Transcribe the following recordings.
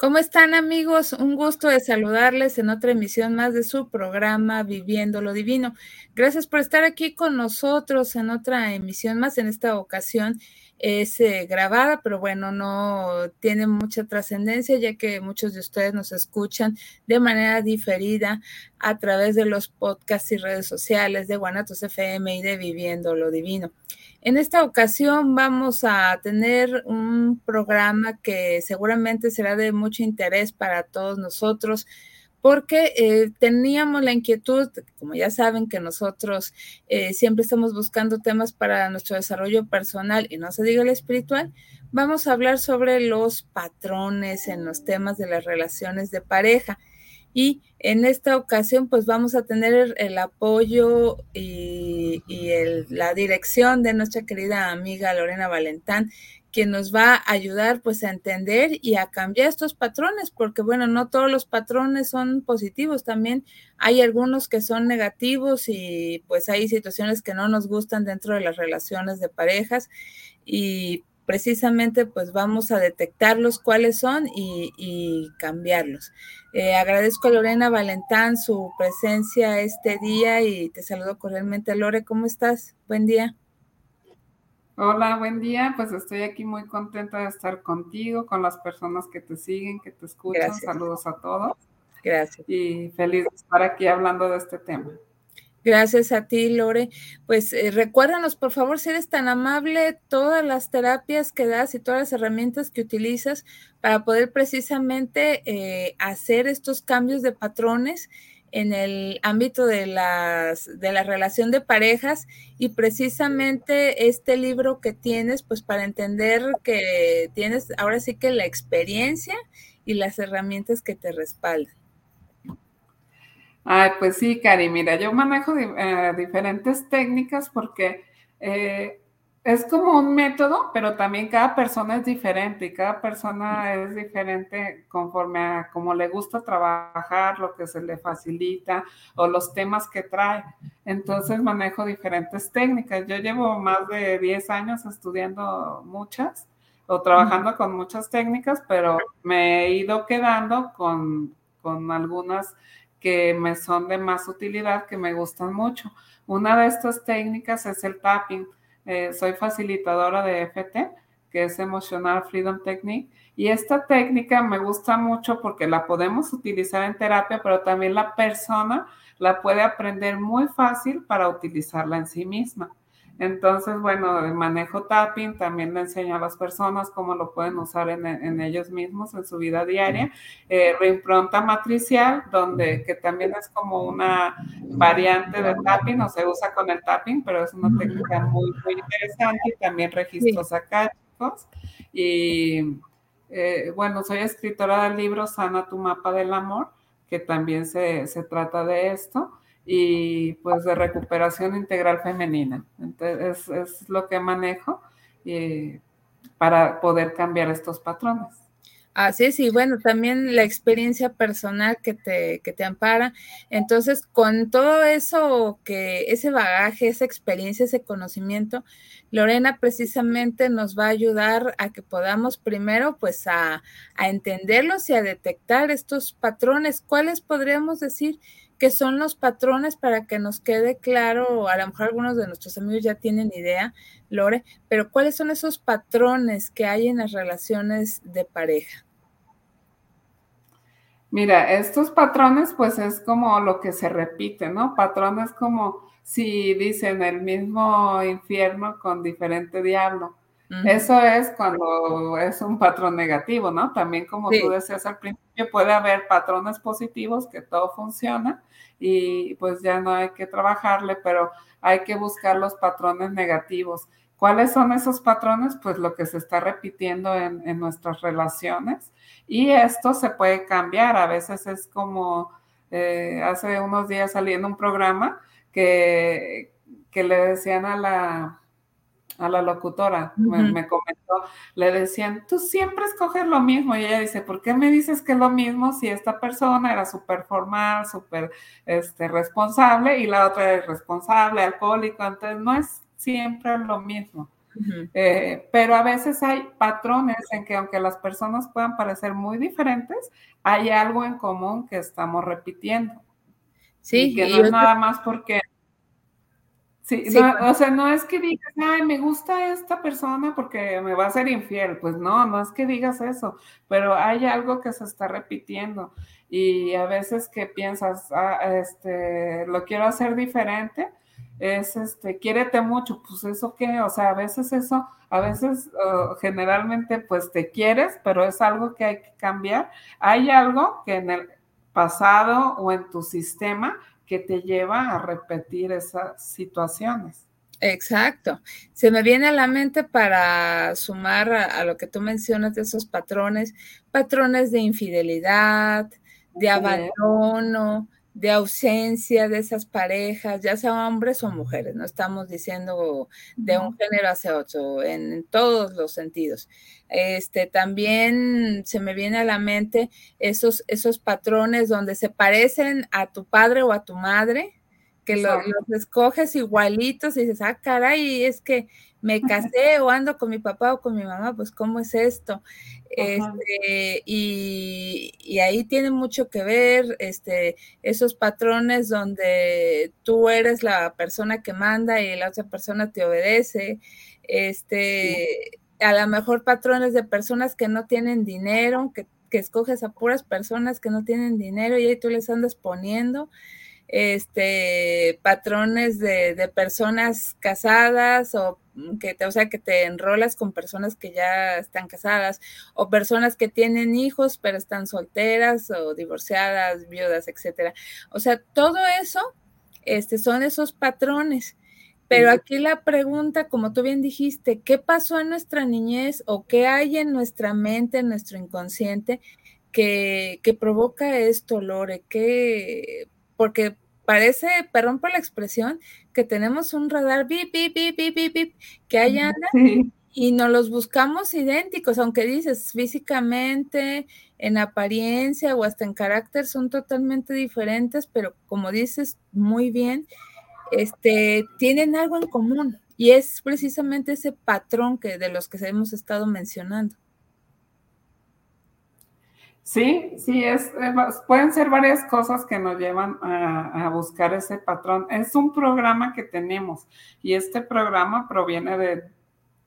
¿Cómo están amigos? Un gusto de saludarles en otra emisión más de su programa Viviendo lo Divino. Gracias por estar aquí con nosotros en otra emisión más. En esta ocasión es eh, grabada, pero bueno, no tiene mucha trascendencia ya que muchos de ustedes nos escuchan de manera diferida a través de los podcasts y redes sociales de Guanatos FM y de Viviendo lo Divino. En esta ocasión vamos a tener un programa que seguramente será de mucho interés para todos nosotros porque eh, teníamos la inquietud, como ya saben, que nosotros eh, siempre estamos buscando temas para nuestro desarrollo personal y no se diga el espiritual, vamos a hablar sobre los patrones en los temas de las relaciones de pareja. Y en esta ocasión, pues vamos a tener el apoyo y, la dirección de nuestra querida amiga Lorena Valentán, quien nos va a ayudar pues a entender y a cambiar estos patrones, porque bueno, no todos los patrones son positivos, también hay algunos que son negativos y pues hay situaciones que no nos gustan dentro de las relaciones de parejas y precisamente pues vamos a detectarlos cuáles son y, cambiarlos. Eh, agradezco a Lorena Valentán su presencia este día y te saludo cordialmente. Lore, ¿cómo estás? Buen día. Hola, buen día. Pues estoy aquí muy contenta de estar contigo, con las personas que te siguen, que te escuchan. Saludos a todos. Gracias. Y feliz de estar aquí hablando de este tema. Gracias a ti, Lore. Pues eh, recuérdanos, por favor, si eres tan amable, todas las terapias que das y todas las herramientas que utilizas para poder precisamente eh, hacer estos cambios de patrones en el ámbito de, las, de la relación de parejas y precisamente este libro que tienes, pues para entender que tienes ahora sí que la experiencia y las herramientas que te respaldan. Ay, pues sí, Cari, mira, yo manejo eh, diferentes técnicas porque eh, es como un método, pero también cada persona es diferente y cada persona es diferente conforme a cómo le gusta trabajar, lo que se le facilita o los temas que trae. Entonces manejo diferentes técnicas. Yo llevo más de 10 años estudiando muchas o trabajando con muchas técnicas, pero me he ido quedando con, con algunas que me son de más utilidad, que me gustan mucho. Una de estas técnicas es el tapping. Eh, soy facilitadora de FT, que es Emotional Freedom Technique, y esta técnica me gusta mucho porque la podemos utilizar en terapia, pero también la persona la puede aprender muy fácil para utilizarla en sí misma. Entonces, bueno, manejo tapping también le enseño a las personas cómo lo pueden usar en, ellos mismos en su vida diaria. Eh, reimpronta matricial, donde que también es como una variante de tapping, o se usa con el tapping, pero es una técnica muy, muy interesante y también registros acá, chicos. Y eh, bueno, soy escritora del libro Sana tu mapa del amor, que también se, se trata de esto y pues de recuperación integral femenina. Entonces, es, lo que manejo para poder cambiar estos patrones. Así es, y bueno, también la experiencia personal que te, que te ampara. Entonces, con todo eso, que ese bagaje, esa experiencia, ese conocimiento, Lorena precisamente nos va a ayudar a que podamos primero, pues, a, a entenderlos y a detectar estos patrones. ¿Cuáles podríamos decir que son los patrones para que nos quede claro, a lo mejor algunos de nuestros amigos ya tienen idea, Lore, pero ¿cuáles son esos patrones que hay en las relaciones de pareja? Mira, estos patrones pues es como lo que se repite, ¿no? Patrones como si dicen el mismo infierno con diferente diablo. Eso es cuando es un patrón negativo, ¿no? También como tú decías al principio, puede haber patrones positivos que todo funciona y pues ya no hay que trabajarle, pero hay que buscar los patrones negativos. ¿Cuáles son esos patrones? Pues lo que se está repitiendo en, en nuestras relaciones y esto se puede cambiar. A veces es como eh, hace unos días saliendo un programa que, que le decían a la a la locutora, me, comentó, le decían, tú siempre escoges lo mismo. Y ella dice, ¿por qué me dices que es lo mismo si esta persona era súper formal, súper este, responsable y la otra es responsable, alcohólico? Entonces, no es siempre lo mismo. Eh, pero a veces hay patrones en que aunque las personas puedan parecer muy diferentes, hay algo en común que estamos repitiendo. Sí, y que no es nada más porque Sí, o sea, no es que digas, ay, me gusta esta persona porque me va a ser infiel. Pues no, no es que digas eso, pero hay algo que se está repitiendo y a veces que piensas, ah, este, lo quiero hacer diferente, es, este, quiérete mucho, pues eso qué, o sea, a veces eso, a veces generalmente pues te quieres, pero es algo que hay que cambiar. Hay algo que en el pasado o en tu sistema que te lleva a repetir esas situaciones. Exacto. Se me viene a la mente para sumar a, lo que tú mencionas de esos patrones, patrones de infidelidad, de abandono, de ausencia de esas parejas, ya sea hombres o mujeres, no estamos diciendo de un género hacia otro, en, todos los sentidos. Este, también se me viene a la mente esos, esos patrones donde se parecen a tu padre o a tu madre, que los escoges igualitos y dices, ah, caray, es que me casé o ando con mi papá o con mi mamá, pues ¿cómo es esto? Este, y, ahí tiene mucho que ver este, esos patrones donde tú eres la persona que manda y la otra persona te obedece. Este, a lo mejor patrones de personas que no tienen dinero, que, que escoges a puras personas que no tienen dinero y ahí tú les andas poniendo este, patrones de, de, personas casadas o que te, o sea, que te enrolas con personas que ya están casadas o personas que tienen hijos pero están solteras o divorciadas, viudas, etcétera. O sea, todo eso este, son esos patrones. Pero aquí la pregunta, como tú bien dijiste, ¿qué pasó en nuestra niñez o qué hay en nuestra mente, en nuestro inconsciente que, que provoca esto, Lore? ¿Qué, porque parece, perdón por la expresión, que tenemos un radar bip, bip, bip, bip, bip, bip que hay anda y nos los buscamos idénticos, aunque dices físicamente, en apariencia o hasta en carácter son totalmente diferentes, pero como dices muy bien, este, tienen algo en común y es precisamente ese patrón que de los que hemos estado mencionando. Sí, sí, es, eh, pueden ser varias cosas que nos llevan a, buscar ese patrón. Es un programa que tenemos y este programa proviene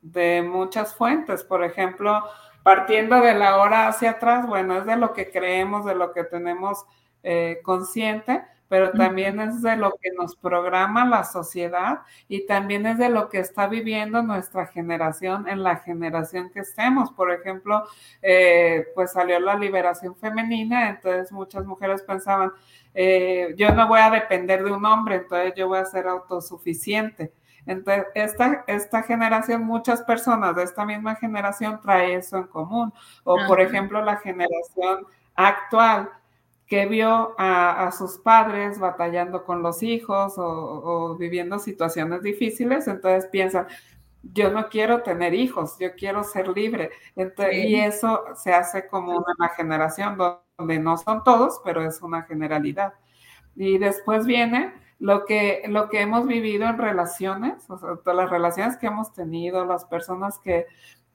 de, muchas fuentes. Por ejemplo, partiendo de la hora hacia atrás, bueno, es de lo que creemos, de lo que tenemos eh, consciente, pero también es de lo que nos programa la sociedad y también es de lo que está viviendo nuestra generación en la generación que estemos. Por ejemplo, eh, pues salió la liberación femenina, entonces muchas mujeres pensaban, eh, yo no voy a depender de un hombre, entonces yo voy a ser autosuficiente. Entonces, esta, esta generación, muchas personas de esta misma generación trae eso en común. O, por ejemplo, la generación actual que vio a, sus padres batallando con los hijos o, viviendo situaciones difíciles, entonces piensan, yo no quiero tener hijos, yo quiero ser libre. Y eso se hace como una generación donde no son todos, pero es una generalidad. Y después viene lo que, lo que hemos vivido en relaciones, o sea, las relaciones que hemos tenido, las personas que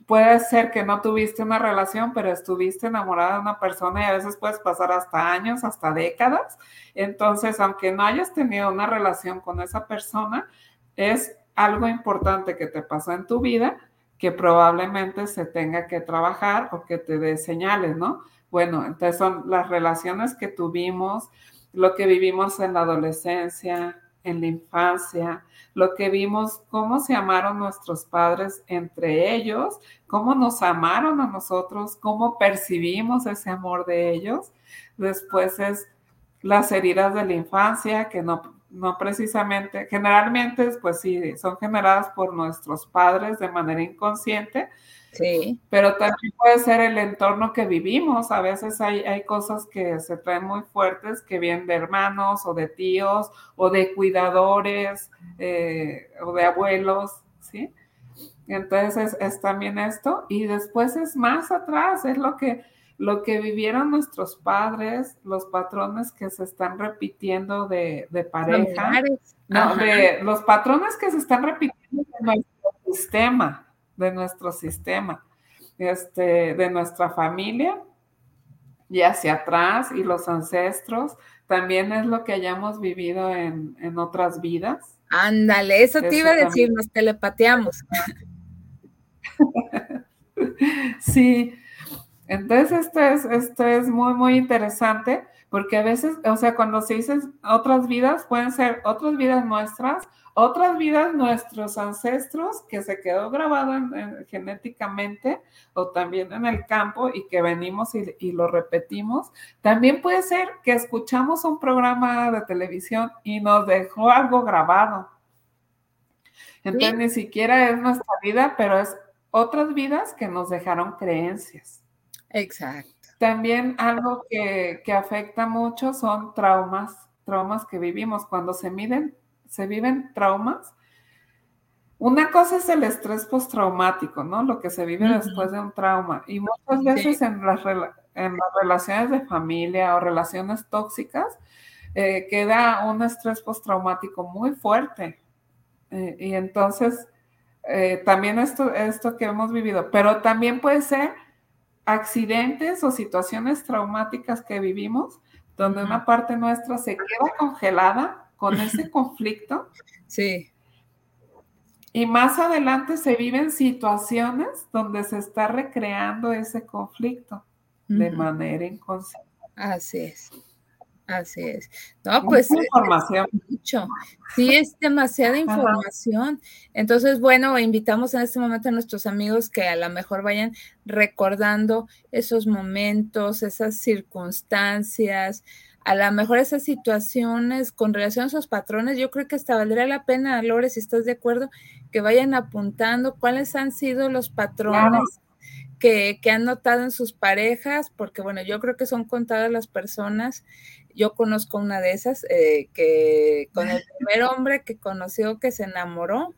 puede ser que no tuviste una relación, pero estuviste enamorada de una persona y a veces puedes pasar hasta años, hasta décadas. Entonces, aunque no hayas tenido una relación con esa persona, es algo importante que te pasó en tu vida que probablemente se tenga que trabajar o que te dé señales, ¿no? Bueno, entonces son las relaciones que tuvimos, lo que vivimos en la adolescencia, en la infancia, lo que vimos, cómo se amaron nuestros padres entre ellos, cómo nos amaron a nosotros, cómo percibimos ese amor de ellos. Después es las heridas de la infancia, que no, no precisamente, generalmente, pues sí, son generadas por nuestros padres de manera inconsciente, Sí. Pero también puede ser el entorno que vivimos. A veces hay, hay cosas que se traen muy fuertes que vienen de hermanos o de tíos o de cuidadores eh, o de abuelos, ¿sí? Entonces es, también esto. Y después es más atrás, es lo que, lo que vivieron nuestros padres, los patrones que se están repitiendo de, de pareja. No, de los patrones que se están repitiendo de nuestro sistema de nuestro sistema, este, de nuestra familia y hacia atrás y los ancestros, también es lo que hayamos vivido en, otras vidas. Ándale, eso te iba a decir, nos telepateamos. sí, entonces esto es, esto es muy, muy interesante porque a veces, o sea, cuando se dicen otras vidas, pueden ser otras vidas nuestras, otras vidas nuestros ancestros que se quedó grabado genéticamente o también en el campo y que venimos y, lo repetimos. También puede ser que escuchamos un programa de televisión y nos dejó algo grabado. Entonces ni siquiera es nuestra vida, pero es otras vidas que nos dejaron creencias. Exacto. También algo que, afecta mucho son traumas, traumas que vivimos. Cuando se miden, se viven traumas. Una cosa es el estrés postraumático, ¿no? Lo que se vive después de un trauma. Y muchas veces en, las, en las relaciones de familia o relaciones tóxicas, eh, queda un estrés postraumático muy fuerte. Eh, y entonces, eh, también esto, esto que hemos vivido, pero también puede ser accidentes o situaciones traumáticas que vivimos, donde una parte nuestra se queda congelada con ese conflicto. Sí. Y más adelante se viven situaciones donde se está recreando ese conflicto de manera inconsciente. Así es. Así es. No, pues información. mucho. Sí, es demasiada información. Entonces, bueno, invitamos en este momento a nuestros amigos que a lo mejor vayan recordando esos momentos, esas circunstancias, a lo mejor esas situaciones con relación a esos patrones. Yo creo que hasta valdría la pena, Lore, si estás de acuerdo, que vayan apuntando cuáles han sido los patrones. Que, que, han notado en sus parejas, porque bueno, yo creo que son contadas las personas yo conozco una de esas eh, que con el primer hombre que conoció que se enamoró,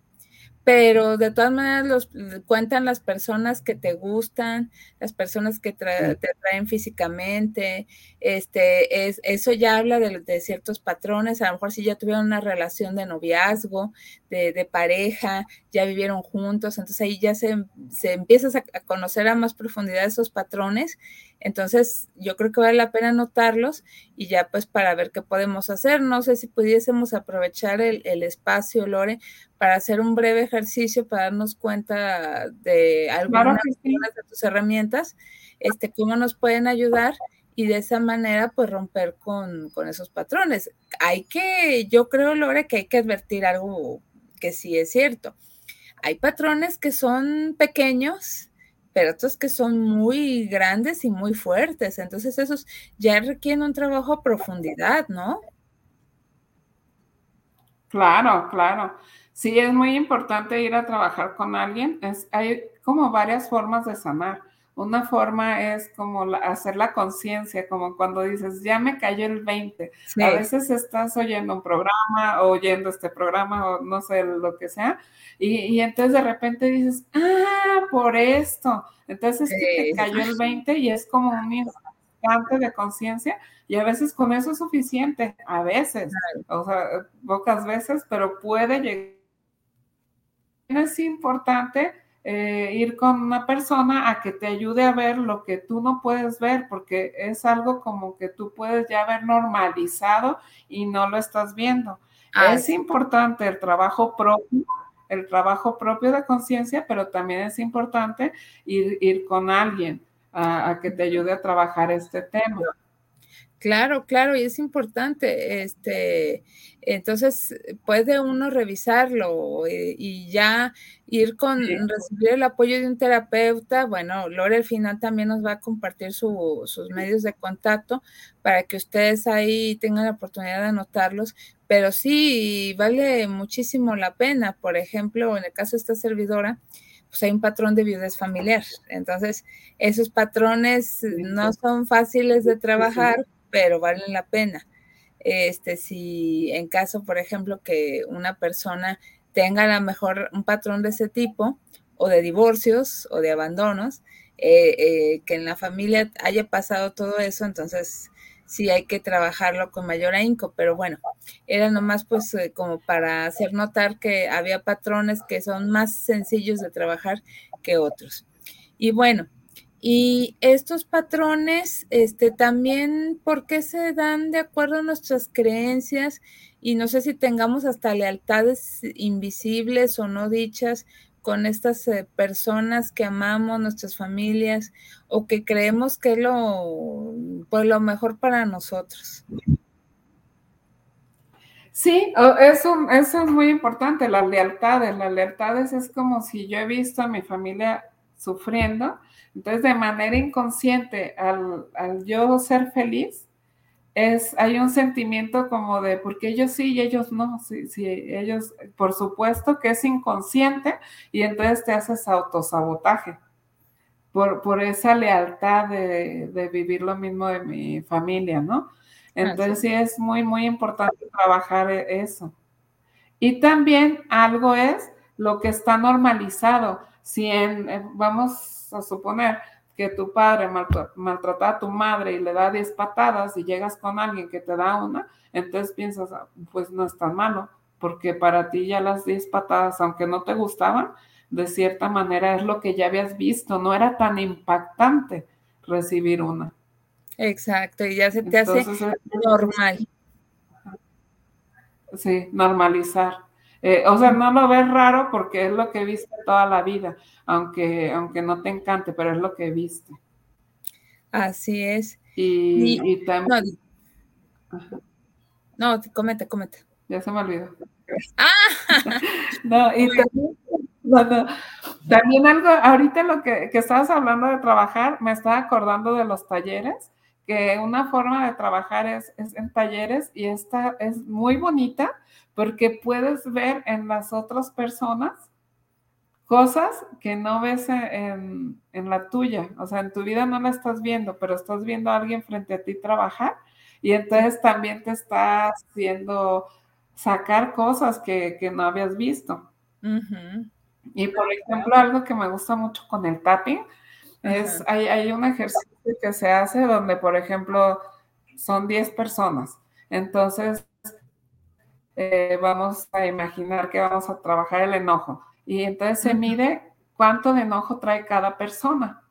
pero de todas maneras los cuentan las personas que te gustan, las personas que te traen físicamente, este, es, eso ya habla de, ciertos patrones, a lo mejor si ya tuvieron una relación de noviazgo, de, pareja, ya vivieron juntos, entonces ahí ya se, se empiezas a, a, conocer a más profundidad esos patrones entonces, yo creo que vale la pena anotarlos y ya pues para ver qué podemos hacer. No sé si pudiésemos aprovechar el, espacio, Lore, para hacer un breve ejercicio para darnos cuenta de algunas de tus herramientas, este, cómo nos pueden ayudar y de esa manera pues romper con, con esos patrones. Hay que, yo creo, Lore, que hay que advertir algo que sí es cierto. Hay patrones que son pequeños, pero otros que son muy grandes y muy fuertes. Entonces esos ya requieren un trabajo a profundidad, ¿no? Claro, claro. Sí, es muy importante ir a trabajar con alguien. Es, hay como varias formas de sanar. Una forma es como hacer la conciencia, como cuando dices, ya me cayó el 20. A veces estás oyendo un programa o oyendo este programa o no sé lo que sea, y, entonces de repente dices, ah, por esto. Entonces es que te cayó el 20 y es como un instante de conciencia y a veces con eso es suficiente, a veces, o sea, pocas veces, pero puede llegar. Es importante eh, ir con una persona a que te ayude a ver lo que tú no puedes ver, porque es algo como que tú puedes ya haber normalizado y no lo estás viendo. es importante el trabajo propio, el trabajo propio de conciencia, pero también es importante ir, ir con alguien a, que te ayude a trabajar este tema. Claro, claro, y es importante, este, entonces puede uno revisarlo eh, y ya ir con recibir el apoyo de un terapeuta. Bueno, Lore al final también nos va a compartir sus medios de contacto para que ustedes ahí tengan la oportunidad de anotarlos, pero sí vale muchísimo la pena. Por ejemplo, en el caso de esta servidora, pues hay un patrón de viudez familiar. Entonces, esos patrones no son fáciles de trabajar pero valen la pena. Este, si en caso, por ejemplo, que una persona tenga a lo mejor un patrón de ese tipo, o de divorcios o de abandonos, eh, eh, que en la familia haya pasado todo eso, entonces sí hay que trabajarlo con mayor ahínco, pero bueno, era nomás pues eh, como para hacer notar que había patrones que son más sencillos de trabajar que otros. Y bueno, y estos patrones, este, también, ¿por qué se dan de acuerdo a nuestras creencias? Y no sé si tengamos hasta lealtades invisibles o no dichas con estas eh, personas que amamos, nuestras familias, o que creemos que es lo, pues, lo mejor para nosotros. Sí, eso, eso es muy importante, las lealtades. Las lealtades es como si yo he visto a mi familia sufriendo, entonces, de manera inconsciente, al, yo ser feliz, es, hay un sentimiento como de, porque ellos sí y ellos no, sí, sí, ellos, por supuesto que es inconsciente y entonces te haces autosabotaje por, por esa lealtad de, de, vivir lo mismo de mi familia, ¿no? Entonces sí es muy, muy importante trabajar e, eso. Y también algo es lo que está normalizado. Si en, vamos a suponer que tu padre maltrata a tu madre y le da 10 patadas y llegas con alguien que te da una, entonces piensas, ah, pues no es tan malo, porque para ti ya las 10 patadas, aunque no te gustaban, de cierta manera es lo que ya habías visto, no era tan impactante recibir una. Exacto, y ya se te hace normal. Sí, normalizar. Eh, o sea, no lo ves raro porque es lo que viste toda la vida, aunque, aunque no te encante, pero es lo que viste. Así es. Y, también... No, no, comete, comete. Ya se me olvidó. Ah. no, y también, también algo, ahorita lo que, que estabas hablando de trabajar, me estaba acordando de los talleres, que una forma de trabajar es, es en talleres y esta es muy bonita porque puedes ver en las otras personas cosas que no ves en, la tuya, o sea, en tu vida no la estás viendo, pero estás viendo a alguien frente a ti trabajar y entonces también te está haciendo sacar cosas que, no habías visto. Y por ejemplo, algo que me gusta mucho con el tapping es, hay, hay un ejercicio que se hace donde, por ejemplo, son 10 personas. Entonces, eh, vamos a imaginar que vamos a trabajar el enojo. Y entonces se mide cuánto de enojo trae cada persona.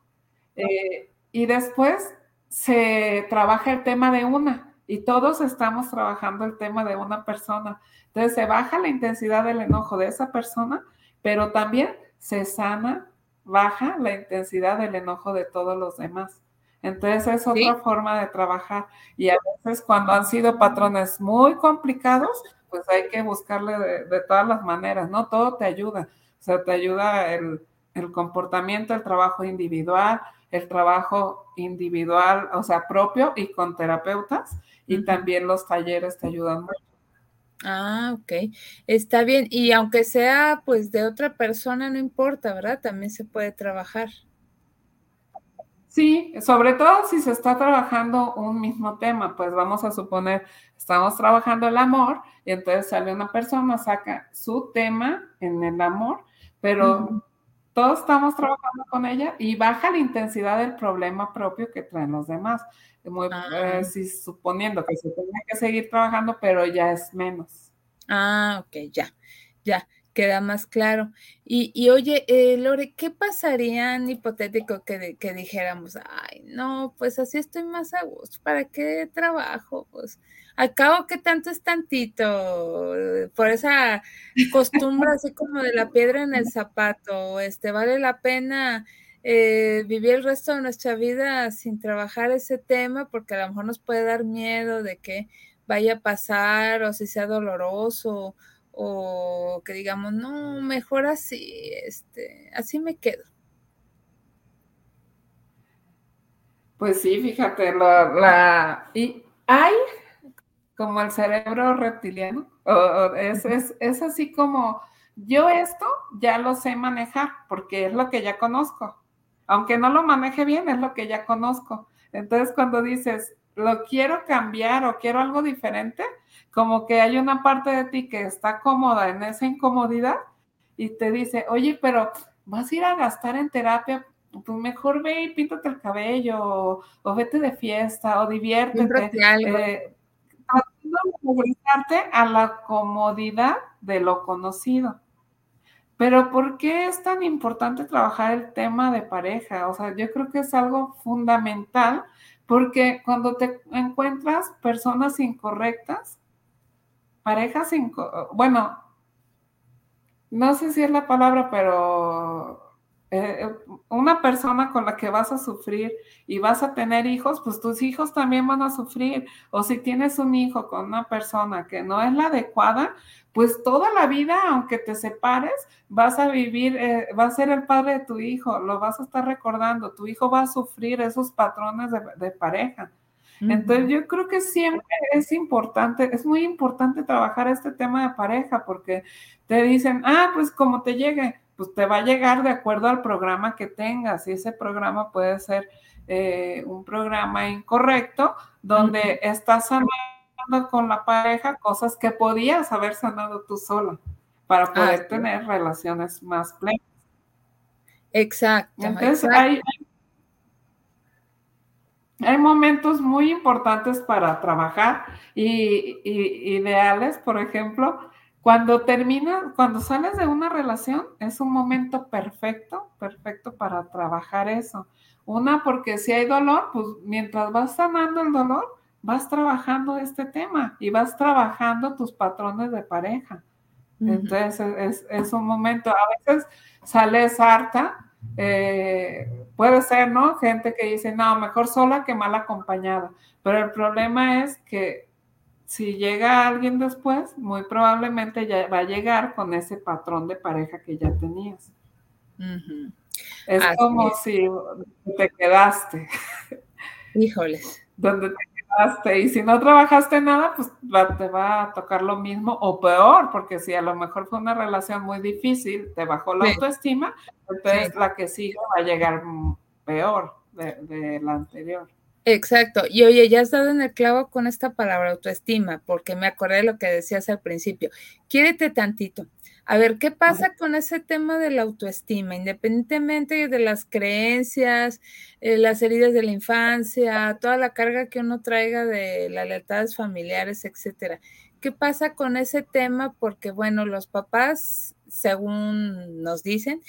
Eh, y después se trabaja el tema de una. Y todos estamos trabajando el tema de una persona. Entonces se baja la intensidad del enojo de esa persona, pero también se sana, baja la intensidad del enojo de todos los demás. Entonces es otra forma de trabajar. Y a veces cuando han sido patrones muy complicados, pues hay que buscarle de, todas las maneras, ¿no? Todo te ayuda. O sea, te ayuda el, comportamiento, el trabajo individual, el trabajo individual, o sea, propio y con terapeutas, y también los talleres te ayudan mucho. Ah, ok. Está bien. Y aunque sea pues de otra persona, no importa, ¿verdad? También se puede trabajar. Sí, sobre todo si se está trabajando un mismo tema, pues vamos a suponer, estamos trabajando el amor y entonces sale una persona, saca su tema en el amor, pero todos estamos trabajando con ella y baja la intensidad del problema propio que traen los demás. Muy, ah. eh, suponiendo que se tiene que seguir trabajando, pero ya es menos. Ah, ok, ya, ya queda más claro. Y, y oye, eh, Lore, ¿qué pasaría en hipotético que, que, dijéramos, ay, no, pues así estoy más a gusto, ¿para qué trabajo? Pues al cabo que tanto es tantito, por esa costumbre así como de la piedra en el zapato, este, vale la pena eh, vivir el resto de nuestra vida sin trabajar ese tema, porque a lo mejor nos puede dar miedo de que vaya a pasar o si sea doloroso o que digamos, no, mejor así, este, así me quedo. Pues sí, fíjate, la, y hay como el cerebro reptiliano, es, es, es así como, yo esto ya lo sé manejar porque es lo que ya conozco. Aunque no lo maneje bien, es lo que ya conozco. Entonces, cuando dices, lo quiero cambiar o quiero algo diferente, como que hay una parte de ti que está cómoda en esa incomodidad y te dice, oye, pero vas a ir a gastar en terapia, pues mejor ve y píntate el cabello o, vete de fiesta o diviértete. Eh, a la comodidad de lo conocido. Pero ¿por qué es tan importante trabajar el tema de pareja? O sea, yo creo que es algo fundamental porque cuando te encuentras personas incorrectas, parejas, incorrectas, bueno, no sé si es la palabra, pero eh, una persona con la que vas a sufrir y vas a tener hijos, pues tus hijos también van a sufrir. O si tienes un hijo con una persona que no es la adecuada, pues toda la vida, aunque te separes, vas a vivir, eh, va a ser el padre de tu hijo, lo vas a estar recordando, tu hijo va a sufrir esos patrones de, pareja. Entonces yo creo que siempre es importante, es muy importante trabajar este tema de pareja porque te dicen, ah, pues como te llegue, pues te va a llegar de acuerdo al programa que tengas y ese programa puede ser eh, un programa incorrecto donde estás sanando con la pareja cosas que podías haber sanado tú sola para poder tener relaciones más plenas. Exacto. Entonces Hay, hay momentos muy importantes para trabajar y ideales, por ejemplo, cuando termina, cuando sales de una relación, es un momento perfecto, perfecto para trabajar eso. Una, porque si hay dolor, pues mientras vas sanando el dolor, vas trabajando este tema y vas trabajando tus patrones de pareja. Entonces es, un momento, a veces sales harta, eh, puede ser, ¿no? Gente que dice, no, mejor sola que mal acompañada. Pero el problema es que si llega alguien después, muy probablemente ya va a llegar con ese patrón de pareja que ya tenías. Es como si te quedaste. Híjoles. Donde te quedaste. Y si no trabajaste nada, pues te va a tocar lo mismo o peor, porque si a lo mejor fue una relación muy difícil, te bajó la autoestima, entonces la que sigue va a llegar peor de la anterior. Exacto. Y oye, ya has dado en el clavo con esta palabra autoestima, porque me acordé de lo que decías al principio. Quiérete tantito. A ver, ¿qué pasa con ese tema de la autoestima? Independientemente de las creencias, eh, las heridas de la infancia, toda la carga que uno traiga de las lealtades familiares, etcétera. ¿Qué pasa con ese tema? Porque, bueno, los papás, según nos dicen,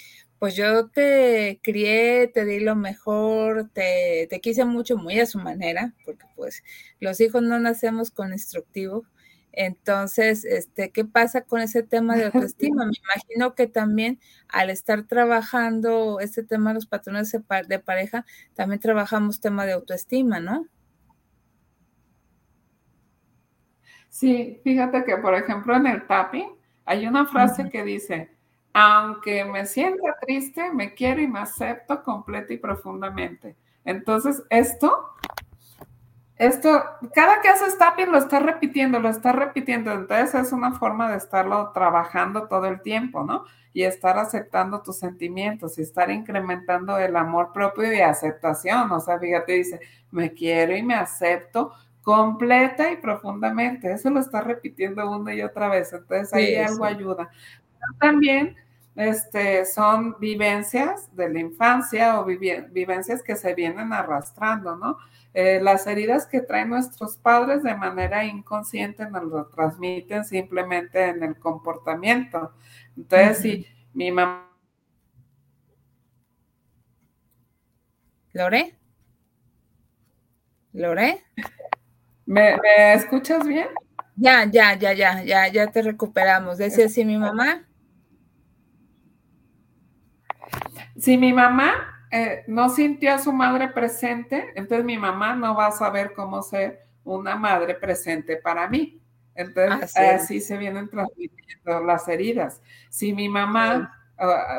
pues yo te crié, te di lo mejor, te, quise mucho, muy a su manera, porque pues los hijos no nacemos con instructivo. Entonces, este, ¿qué pasa con ese tema de autoestima? Me imagino que también al estar trabajando este tema de los patrones de pareja, también trabajamos tema de autoestima, ¿no? Sí, fíjate que, por ejemplo, en el tapping hay una frase que dice, aunque me sienta triste, me quiero y me acepto completa y profundamente. Entonces, esto, esto, cada que haces tapping lo está repitiendo, lo está repitiendo. Entonces, es una forma de estarlo trabajando todo el tiempo, ¿no? Y estar aceptando tus sentimientos y estar incrementando el amor propio y aceptación. O sea, fíjate, dice, me quiero y me acepto completa y profundamente. Eso lo está repitiendo una y otra vez. Entonces, ahí algo ayuda también este, son vivencias de la infancia o vivencias que se vienen arrastrando, ¿no? Eh, las heridas que traen nuestros padres de manera inconsciente nos lo transmiten simplemente en el comportamiento. Entonces, si mi mamá... ¿Lore? ¿Lore? ¿Me, ¿Me, escuchas bien? Ya, ya, ya, ya, ya, ya te recuperamos. Decía si mi mamá. Si mi mamá eh, no sintió a su madre presente, entonces mi mamá no va a saber cómo ser una madre presente para mí. Entonces así, se vienen transmitiendo las heridas. Si mi mamá,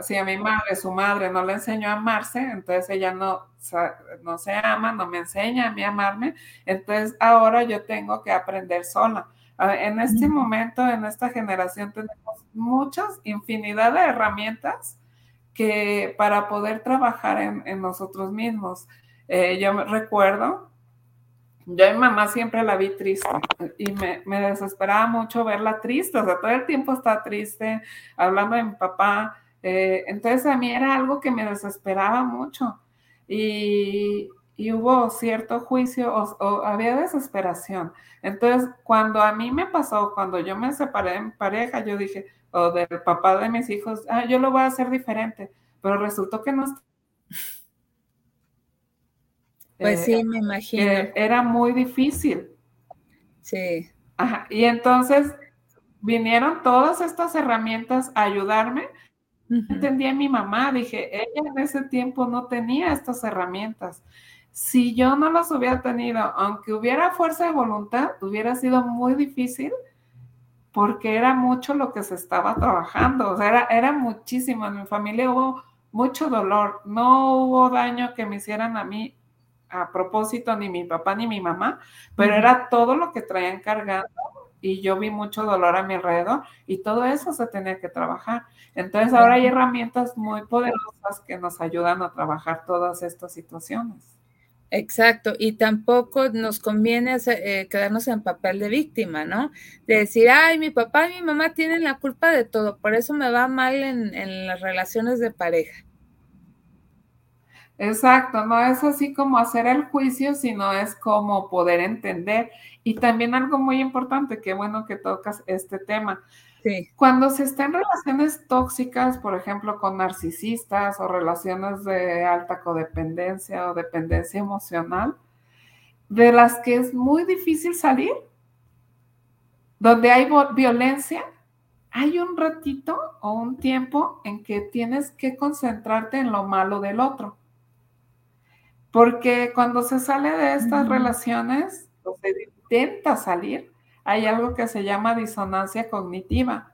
si a mi madre, su madre no le enseñó a amarse, entonces ella no, no se ama, no me enseña a mí a amarme, entonces ahora yo tengo que aprender sola. En este momento, en esta generación, tenemos muchas, infinidad de herramientas que para poder trabajar en, nosotros mismos. Eh, yo me recuerdo, yo a mi mamá siempre la vi triste y me, desesperaba mucho verla triste, o sea, todo el tiempo está triste, hablando de mi papá. Eh, entonces a mí era algo que me desesperaba mucho. Y, y hubo cierto juicio o, había desesperación. Entonces, cuando a mí me pasó, cuando yo me separé en pareja, yo dije, o del papá de mis hijos, ah, yo lo voy a hacer diferente, pero resultó que no. Pues sí, eh, me imagino. era muy difícil. Sí. Ajá. Y entonces vinieron todas estas herramientas a ayudarme. Entendí a mi mamá, dije, ella en ese tiempo no tenía estas herramientas. Si yo no las hubiera tenido, aunque hubiera fuerza de voluntad, hubiera sido muy difícil porque era mucho lo que se estaba trabajando, o sea, era, era muchísimo. En mi familia hubo mucho dolor, no hubo daño que me hicieran a mí a propósito, ni mi papá ni mi mamá, pero era todo lo que traían cargando y yo vi mucho dolor a mi alrededor y todo eso se tenía que trabajar. Entonces ahora hay herramientas muy poderosas que nos ayudan a trabajar todas estas situaciones. Exacto, y tampoco nos conviene eh, quedarnos en papel de víctima, ¿no? De decir, ay, mi papá y mi mamá tienen la culpa de todo, por eso me va mal en, las relaciones de pareja. Exacto, no es así como hacer el juicio, sino es como poder entender. Y también algo muy importante, qué bueno que tocas este tema, cuando se está en relaciones tóxicas, por ejemplo, con narcisistas o relaciones de alta codependencia o dependencia emocional, de las que es muy difícil salir, donde hay violencia, hay un ratito o un tiempo en que tienes que concentrarte en lo malo del otro. Porque cuando se sale de estas relaciones o se intenta salir, hay algo que se llama disonancia cognitiva,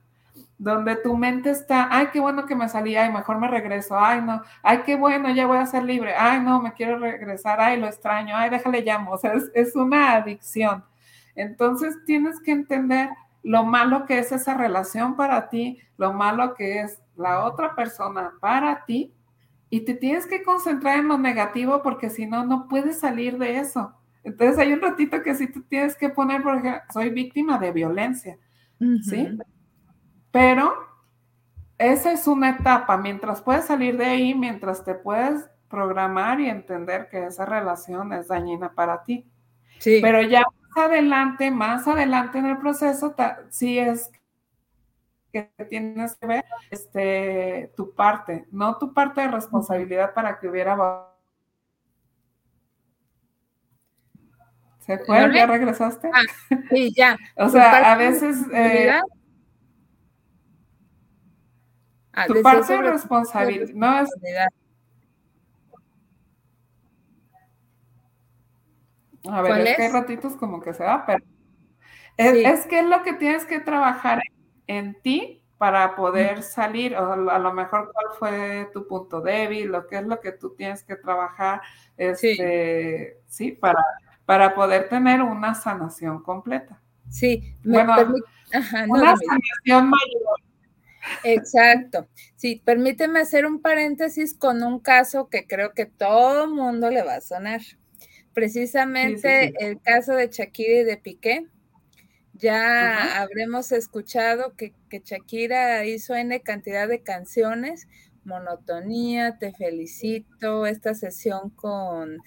donde tu mente está, ay, qué bueno que me salí, ay, mejor me regreso, ay, no, ay, qué bueno, ya voy a ser libre, ay, no, me quiero regresar, ay, lo extraño, ay, déjale llamo, o sea, es, es una adicción. Entonces tienes que entender lo malo que es esa relación para ti, lo malo que es la otra persona para ti, y te tienes que concentrar en lo negativo porque si no, no puedes salir de eso. Entonces hay un ratito que sí tú tienes que poner, porque soy víctima de violencia, ¿sí? Pero esa es una etapa, mientras puedes salir de ahí, mientras te puedes programar y entender que esa relación es dañina para ti. Sí. Pero ya más adelante, más adelante en el proceso, sí es que tienes que ver este, tu parte, no tu parte de responsabilidad para que hubiera ¿Se fue? ¿Ya regresaste? Ah, sí, ya. o sea, a veces... Eh, ah, tu parte de responsabilidad, no es... A ver, es, que hay ratitos como que se va, pero es, que es lo que tienes que trabajar en, ti para poder salir, o a lo mejor cuál fue tu punto débil, lo que es lo que tú tienes que trabajar, este, sí para, para poder tener una sanación completa. Sí, me bueno, una sanación mayor. Exacto. Sí, permíteme hacer un paréntesis con un caso que creo que todo mundo le va a sonar. Precisamente el caso de Shakira y de Piqué. Ya habremos escuchado que, que Shakira hizo N cantidad de canciones, Monotonía, Te Felicito, esta sesión con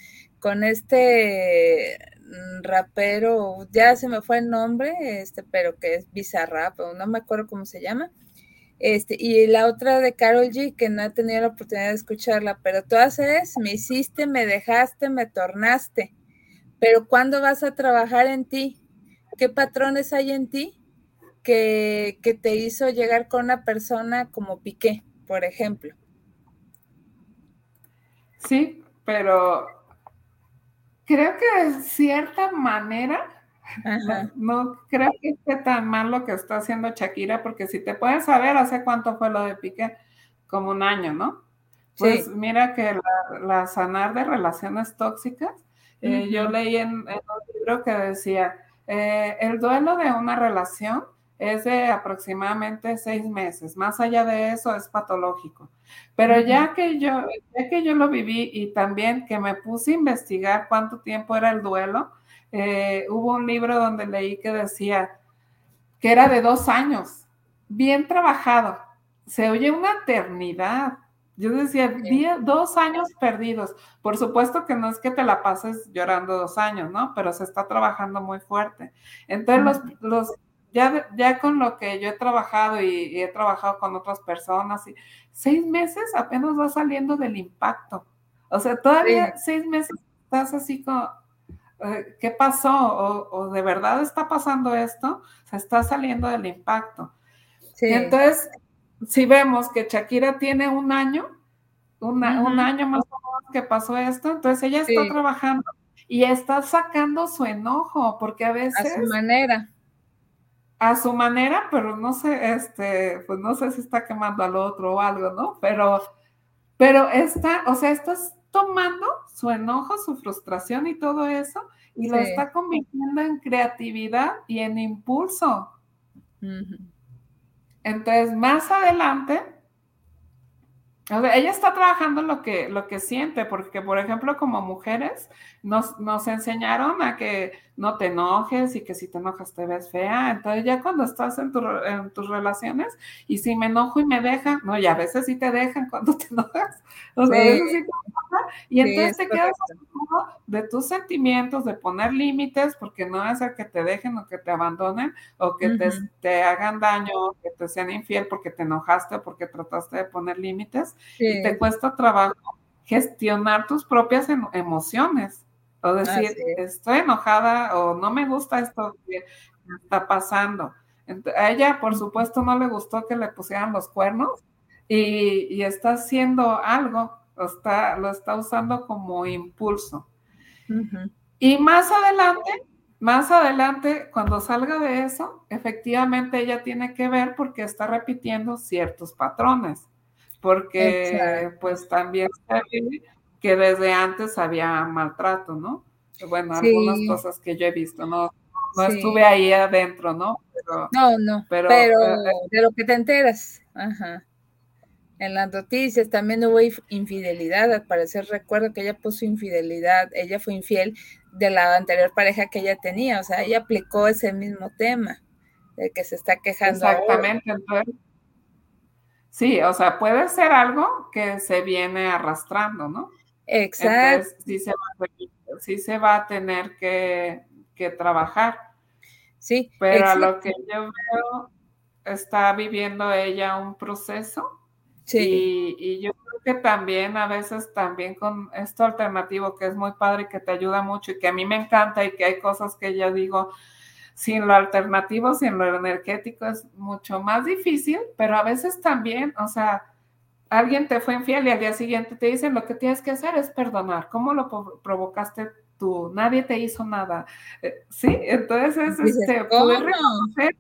con este mm, rapero, ya se me fue el nombre, este, pero que es Bizarrap, no me acuerdo cómo se llama. Este, y la otra de Carol G, que no he tenido la oportunidad de escucharla, pero todas es, me hiciste, me dejaste, me tornaste. Pero ¿cuándo vas a trabajar en ti? ¿Qué patrones hay en ti que, que te hizo llegar con una persona como Piqué, por ejemplo? Sí, pero creo que de cierta manera, no, creo que esté tan mal lo que está haciendo Shakira, porque si te puedes saber hace cuánto fue lo de Piqué, como un año, ¿no? Pues mira que la, sanar de relaciones tóxicas, eh, yo leí en, un libro que decía, eh, el duelo de una relación es de aproximadamente seis meses. Más allá de eso es patológico. Pero ya que yo, ya que yo lo viví y también que me puse a investigar cuánto tiempo era el duelo, eh, hubo un libro donde leí que decía que era de dos años, bien trabajado. Se oye una eternidad, Yo decía, dos años perdidos. Por supuesto que no es que te la pases llorando dos años, ¿no? Pero se está trabajando muy fuerte. Entonces, los, los ya, ya con lo que yo he trabajado y, he trabajado con otras personas, y seis meses apenas va saliendo del impacto. O sea, todavía seis meses estás así como, eh, ¿qué pasó? O, de verdad está pasando esto? Se está saliendo del impacto. Entonces, si vemos que Shakira tiene un año, un año más o menos que pasó esto, entonces ella está trabajando y está sacando su enojo, porque a veces... A su manera. A su manera, pero no sé, este, pues no sé si está quemando al otro o algo, ¿no? Pero, pero está, o sea, estás tomando su enojo, su frustración y todo eso, y lo está convirtiendo en creatividad y en impulso. Entonces, más adelante, ella está trabajando lo que, lo que siente, porque, por ejemplo, como mujeres, nos, nos enseñaron a que no te enojes y que si te enojas te ves fea. Entonces ya cuando estás en, tus relaciones y si me enojo y me dejan, no, y a veces sí te dejan cuando te enojas, o sea, sí. sí te y entonces te quedas de tus sentimientos, de poner límites, porque no es el que te dejen o que te abandonen o que te, te, hagan daño, o que te sean infiel porque te enojaste o porque trataste de poner límites y te cuesta trabajo gestionar tus propias emociones. O decir, estoy enojada o no me gusta esto que está pasando. a ella, por supuesto, no le gustó que le pusieran los cuernos y, está haciendo algo, lo está, lo está usando como impulso. Y más adelante, más adelante, cuando salga de eso, efectivamente ella tiene que ver porque está repitiendo ciertos patrones, porque pues también que desde antes había maltrato, ¿no? Bueno, algunas cosas que yo he visto, no, no estuve ahí adentro, ¿no? no, no, pero, eh, eh, de lo que te enteras, ajá. En las noticias también hubo infidelidad, al parecer recuerdo que ella puso infidelidad, ella fue infiel de la anterior pareja que ella tenía, o sea, ella aplicó ese mismo tema, de que se está quejando. Exactamente, sí, o sea, puede ser algo que se viene arrastrando, ¿no? Exacto. sí se, va, a tener que, trabajar. Sí. Pero a lo que yo veo, está viviendo ella un proceso. Sí. Y, yo creo que también a veces también con esto alternativo que es muy padre y que te ayuda mucho y que a mí me encanta y que hay cosas que yo digo, sin lo alternativo, sin lo energético es mucho más difícil, pero a veces también, o sea, alguien te fue infiel y al día siguiente te dicen lo que tienes que hacer es perdonar. ¿Cómo lo provocaste tú? Nadie te hizo nada. Eh, sí, entonces es este, poder reconocer.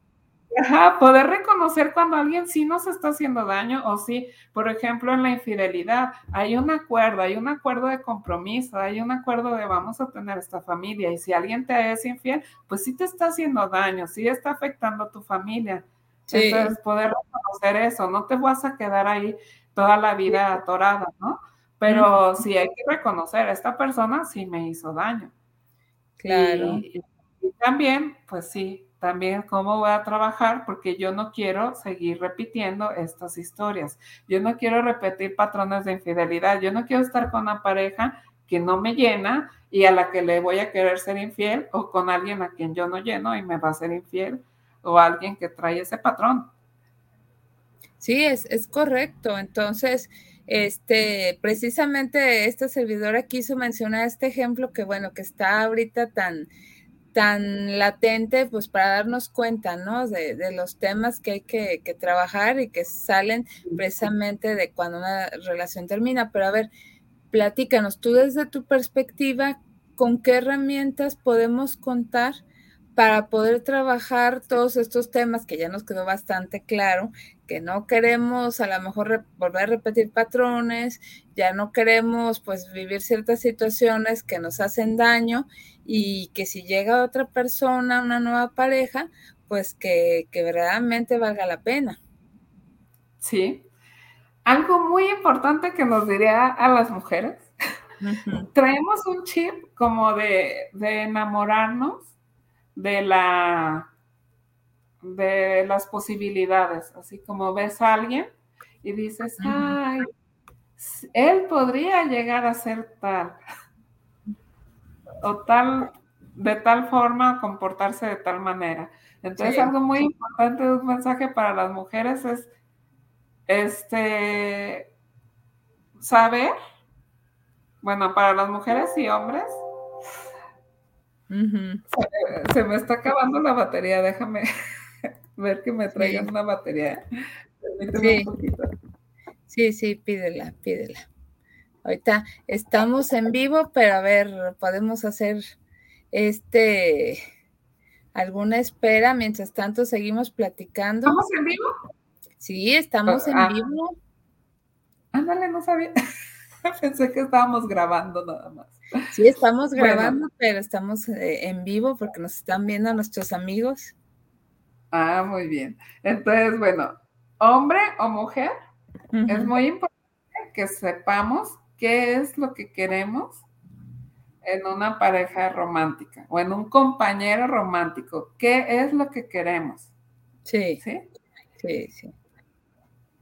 poder reconocer cuando alguien sí nos está haciendo daño o sí, por ejemplo, en la infidelidad, hay un acuerdo, hay un acuerdo de compromiso, hay un acuerdo de vamos a tener esta familia y si alguien te es infiel, pues sí te está haciendo daño, sí está afectando a tu familia. Entonces, poder reconocer eso, no te vas a quedar ahí toda la vida atorada, ¿no? Pero sí hay que reconocer, esta persona sí me hizo daño. Claro. Y, también, pues sí, también cómo voy a trabajar, porque yo no quiero seguir repitiendo estas historias. Yo no quiero repetir patrones de infidelidad. Yo no quiero estar con una pareja que no me llena y a la que le voy a querer ser infiel o con alguien a quien yo no lleno y me va a ser infiel o alguien que trae ese patrón. Sí, es, es correcto. Entonces, este, precisamente esta servidora quiso mencionar este ejemplo que, bueno, que está ahorita tan, tan latente, pues para darnos cuenta, ¿no? De, de los temas que hay que, que, trabajar y que salen precisamente de cuando una relación termina. Pero a ver, platícanos, tú desde tu perspectiva, ¿con qué herramientas podemos contar para poder trabajar todos estos temas que ya nos quedó bastante claro, que no queremos a lo mejor volver a repetir patrones, ya no queremos pues vivir ciertas situaciones que nos hacen daño y que si llega otra persona, una nueva pareja, pues que, que verdaderamente valga la pena. Sí. Algo muy importante que nos diría a las mujeres, traemos un chip como de, de enamorarnos de la de las posibilidades, así como ves a alguien y dices, ay, él podría llegar a ser tal, o tal, de tal forma, comportarse de tal manera. Entonces, algo muy importante de un mensaje para las mujeres es, este, saber, bueno, para las mujeres y hombres, se, me está acabando la batería, déjame ver que me traigan una batería. sí. Sí, sí, pídela, pídela. Ahorita estamos en vivo, pero a ver, podemos hacer este alguna espera. Mientras tanto, seguimos platicando. ¿Estamos en vivo? Sí, estamos en ah. vivo. Ándale, no sabía. Pensé que estábamos grabando nada más. Sí, estamos grabando, pero estamos eh, en vivo porque nos están viendo nuestros amigos. Ah, muy bien. Entonces, bueno, hombre o mujer, es muy importante que sepamos qué es lo que queremos en una pareja romántica o en un compañero romántico. ¿Qué es lo que queremos? Sí. ¿Sí? Sí, sí.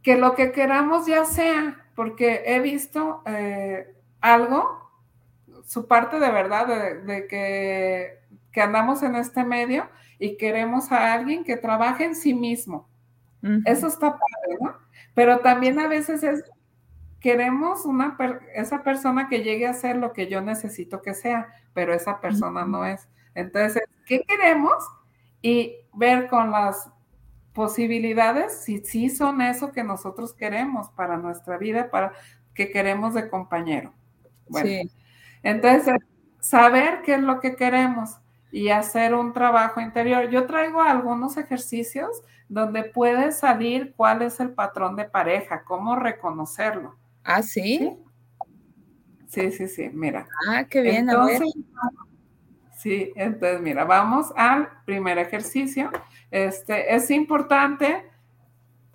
Que lo que queramos ya sea, porque he visto eh, algo, su parte de verdad, de, que, que, andamos en este medio y queremos a alguien que trabaje en sí mismo. Eso está padre, ¿no? Pero también a veces es, queremos una esa persona que llegue a ser lo que yo necesito que sea, pero esa persona no es. Entonces, ¿qué queremos? Y ver con las posibilidades si sí son eso que nosotros queremos para nuestra vida, para que queremos de compañero. Bueno, entonces, saber qué es lo que queremos y hacer un trabajo interior. Yo traigo algunos ejercicios donde puede salir cuál es el patrón de pareja, cómo reconocerlo. Ah, sí. Sí, sí, sí, mira. Ah, qué bien. Entonces, Sí, entonces mira, vamos al primer ejercicio. Este, es importante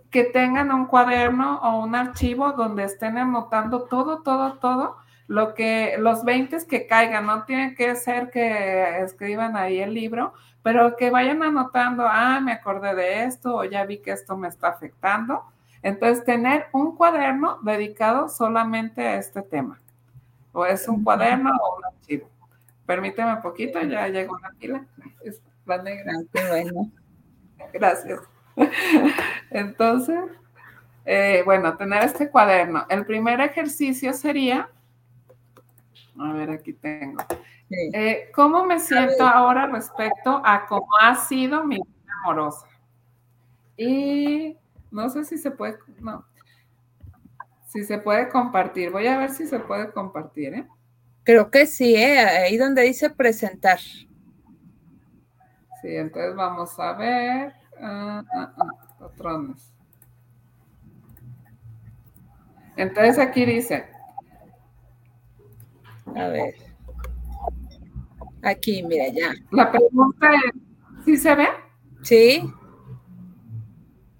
que tengan un cuaderno o un archivo donde estén anotando todo, todo, todo lo que los 20 que caigan, no tiene que ser que escriban ahí el libro, pero que vayan anotando, ah, me acordé de esto o ya vi que esto me está afectando. Entonces, tener un cuaderno dedicado solamente a este tema. O es un cuaderno o un archivo. Permíteme un poquito, ya llegó la pila. Es la negra. Ah, bueno. Gracias. Entonces, eh, bueno, tener este cuaderno. El primer ejercicio sería a ver, aquí tengo. Eh, ¿Cómo me siento ahora respecto a cómo ha sido mi vida amorosa? Y no sé si se puede, no, si se puede compartir. Voy a ver si se puede compartir, ¿eh? Creo que sí, ¿eh? Ahí donde dice presentar. Sí, entonces vamos a ver. Ah, ah, ah, patrones. Entonces aquí dice, a ver. Aquí, mira, ya. La pregunta es, ¿sí se ve? Sí.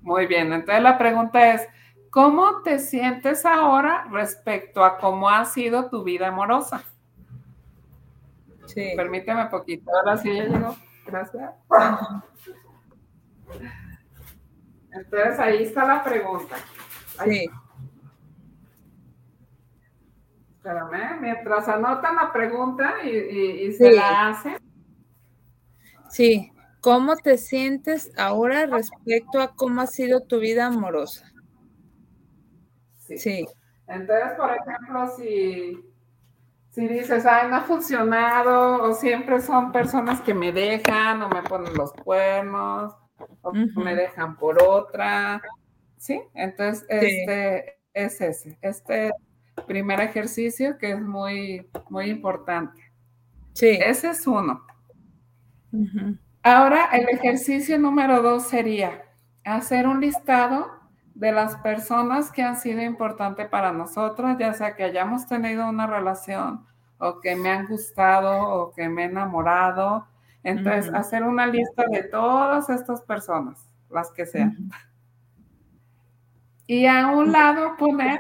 Muy bien, entonces la pregunta es, ¿cómo te sientes ahora respecto a cómo ha sido tu vida amorosa? Sí. Permíteme poquito, ahora sí ya llegó. Gracias. Entonces ahí está la pregunta. Sí. Espérame, mientras anotan la pregunta y, se la hacen. Sí, ¿cómo te sientes ahora respecto a cómo ha sido tu vida amorosa? Sí. Entonces, por ejemplo, si, si dices, ay, no ha funcionado, o siempre son personas que me dejan, o me ponen los cuernos, o me dejan por otra, ¿sí? Entonces, este es ese. Este primer ejercicio que es muy, muy importante. Sí. Ese es uno. Ahora, el ejercicio número dos sería hacer un listado de las personas que han sido importantes para nosotros, ya sea que hayamos tenido una relación o que me han gustado o que me he enamorado. Entonces, hacer una lista de todas estas personas, las que sean. Y a un lado poner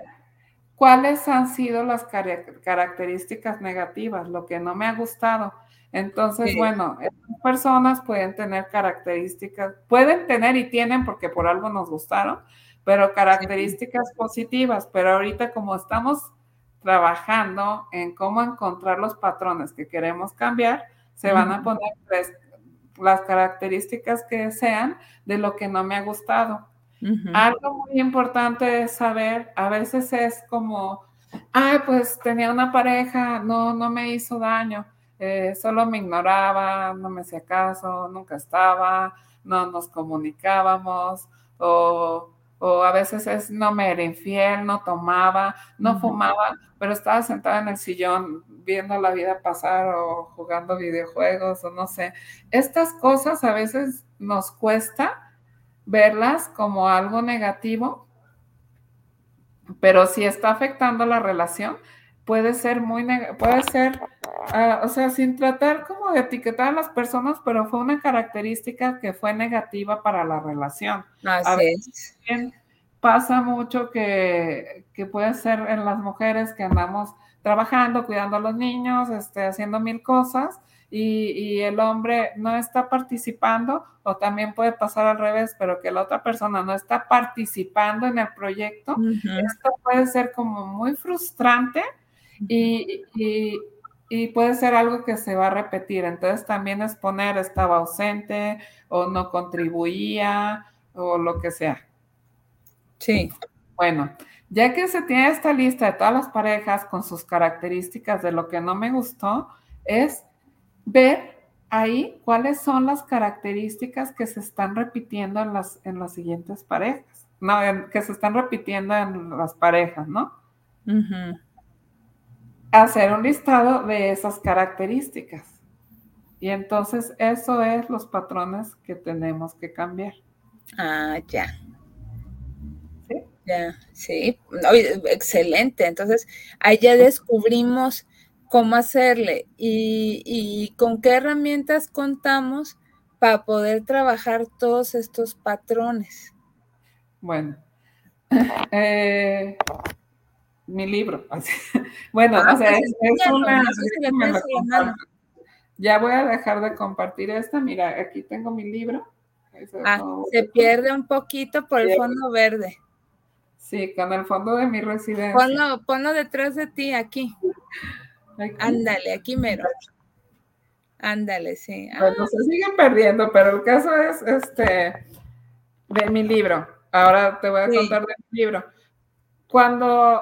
cuáles han sido las características negativas, lo que no me ha gustado. Entonces, bueno, estas personas pueden tener características, pueden tener y tienen porque por algo nos gustaron, pero características positivas. Pero ahorita como estamos trabajando en cómo encontrar los patrones que queremos cambiar, se van a poner las características que sean de lo que no me ha gustado. Algo muy importante es saber, a veces es como, ay, pues tenía una pareja, no, no me hizo daño, eh, solo me ignoraba, no me hacía caso, nunca estaba, no nos comunicábamos, o, a veces es no me era infiel, no tomaba, no fumaba, pero estaba sentada en el sillón viendo la vida pasar o jugando videojuegos o no sé. Estas cosas a veces nos cuesta verlas como algo negativo, pero si está afectando la relación, puede ser muy, puede ser, ah, o sea, sin tratar como de etiquetar a las personas, pero fue una característica que fue negativa para la relación. Así es. Pasa mucho que, que puede ser en las mujeres que andamos trabajando, cuidando a los niños, este, haciendo mil cosas, y, el hombre no está participando, o también puede pasar al revés, pero que la otra persona no está participando en el proyecto, esto puede ser como muy frustrante y, y, puede ser algo que se va a repetir. Entonces también es poner estaba ausente o no contribuía o lo que sea. Sí. Bueno, ya que se tiene esta lista de todas las parejas con sus características de lo que no me gustó, es ver ahí cuáles son las características que se están repitiendo en las, en las siguientes parejas, no, que se están repitiendo en las parejas, ¿no? Hacer un listado de esas características. Y entonces eso es los patrones que tenemos que cambiar. Ah, ya. Sí. Ya, sí. excelente. Entonces, ahí ya descubrimos cómo hacerle y, con qué herramientas contamos para poder trabajar todos estos patrones. Bueno, eh, mi libro. Bueno, ah, o sea, pues es, una... Ya voy a dejar de compartir esta. Mira, aquí tengo mi libro. Ah, se pierde un poquito por el fondo verde. Sí, con el fondo de mi residencia. Ponlo, ponlo detrás de ti, aquí. Ándale, aquí mero. Ándale, sí. Bueno, se siguen perdiendo, pero el caso es este de mi libro. Ahora te voy a contar de mi libro. Cuando